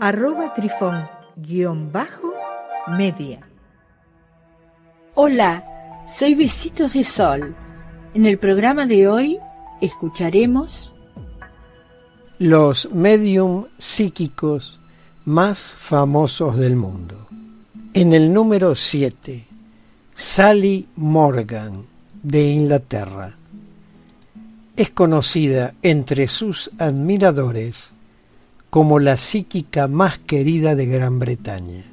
arroba trifón guion bajo media. Hola, soy Besitos de Sol. En el programa de hoy escucharemos los medium psíquicos más famosos del mundo. En el número 7, Sally Morgan, de Inglaterra. Es conocida entre sus admiradores como la psíquica más querida de Gran Bretaña.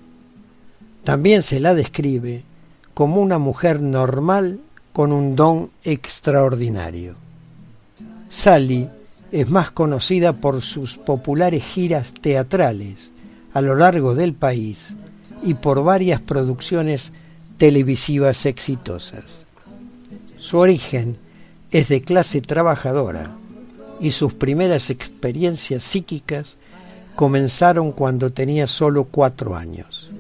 También se la describe como una mujer normal con un don extraordinario. Sally es más conocida por sus populares giras teatrales a lo largo del país y por varias producciones televisivas exitosas. Su origen es de clase trabajadora y sus primeras experiencias psíquicas comenzaron cuando tenía solo cuatro años.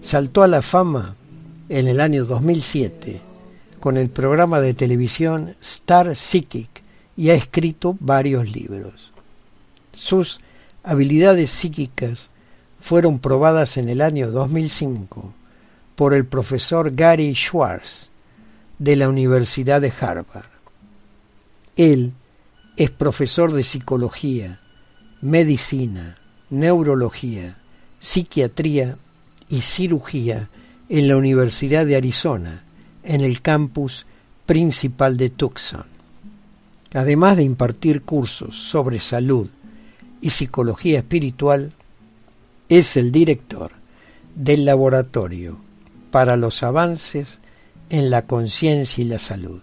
Saltó a la fama en el año 2007 con el programa de televisión Star Psychic y ha escrito varios libros. Sus habilidades psíquicas fueron probadas en el año 2005 por el profesor Gary Schwartz de la Universidad de Harvard. Él es profesor de psicología medicina, neurología, psiquiatría y cirugía en la Universidad de Arizona, en el campus principal de Tucson. Además de impartir cursos sobre salud y psicología espiritual, es el director del Laboratorio para los Avances en la Conciencia y la Salud.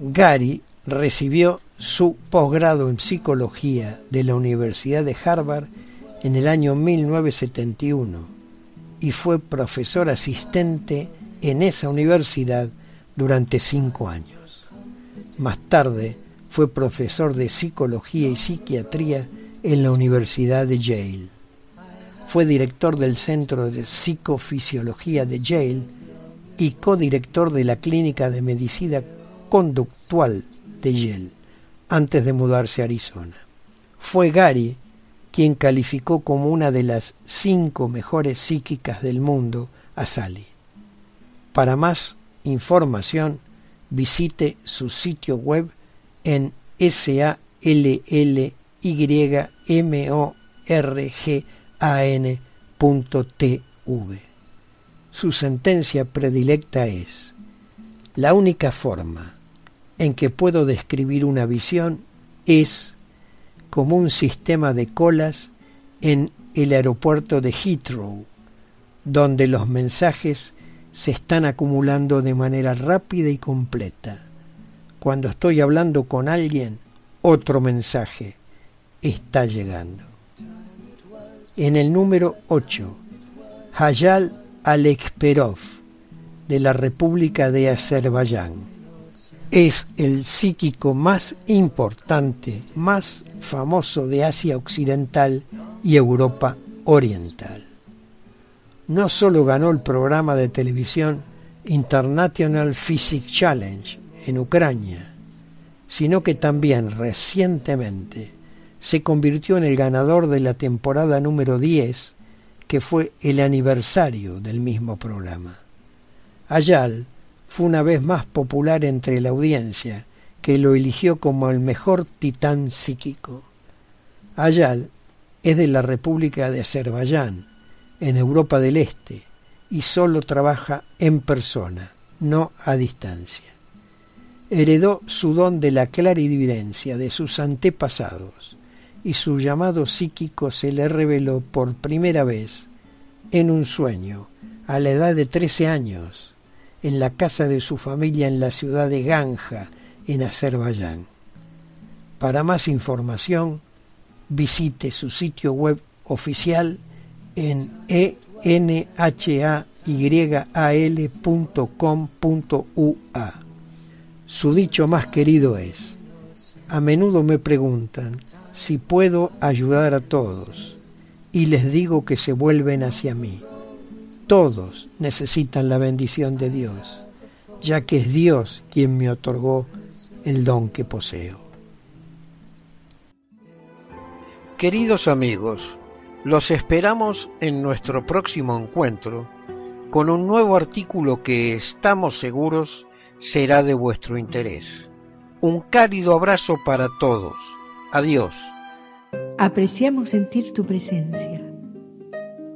Gary recibió su posgrado en psicología de la Universidad de Harvard en el año 1971 y fue profesor asistente en esa universidad durante cinco años. Más tarde fue profesor de psicología y psiquiatría en la Universidad de Yale. Fue director del Centro de Psicofisiología de Yale y codirector de la Clínica de Medicina Conductual de Yale antes de mudarse a Arizona. Fue Gary quien calificó como una de las cinco mejores psíquicas del mundo a Sally. Para más información, visite su sitio web en sallymorgan.tv. Su sentencia predilecta es, la única forma en que puedo describir una visión es como un sistema de colas en el aeropuerto de Heathrow, donde los mensajes se están acumulando de manera rápida y completa. Cuando estoy hablando con alguien, otro mensaje está llegando. En el número 8, Hayal Alekperov, de la República de Azerbaiyán es el psíquico más importante, más famoso de Asia Occidental y Europa Oriental. No solo ganó el programa de televisión International Physics Challenge en Ucrania, sino que también recientemente se convirtió en el ganador de la temporada número 10, que fue el aniversario del mismo programa. Ayal fue una vez más popular entre la audiencia, que lo eligió como el mejor titán psíquico. Ayal es de la República de Azerbaiyán, en Europa del Este, y solo trabaja en persona, no a distancia. Heredó su don de la clarividencia de sus antepasados, y su llamado psíquico se le reveló por primera vez en un sueño, a la edad de trece años, en la casa de su familia en la ciudad de Ganja, en Azerbaiyán. Para más información, visite su sitio web oficial en enhyal.com.ua. Su dicho más querido es, a menudo me preguntan si puedo ayudar a todos y les digo que se vuelven hacia mí. Todos necesitan la bendición de Dios, ya que es Dios quien me otorgó el don que poseo. Queridos amigos, los esperamos en nuestro próximo encuentro con un nuevo artículo que estamos seguros será de vuestro interés. Un cálido abrazo para todos. Adiós. Apreciamos sentir tu presencia.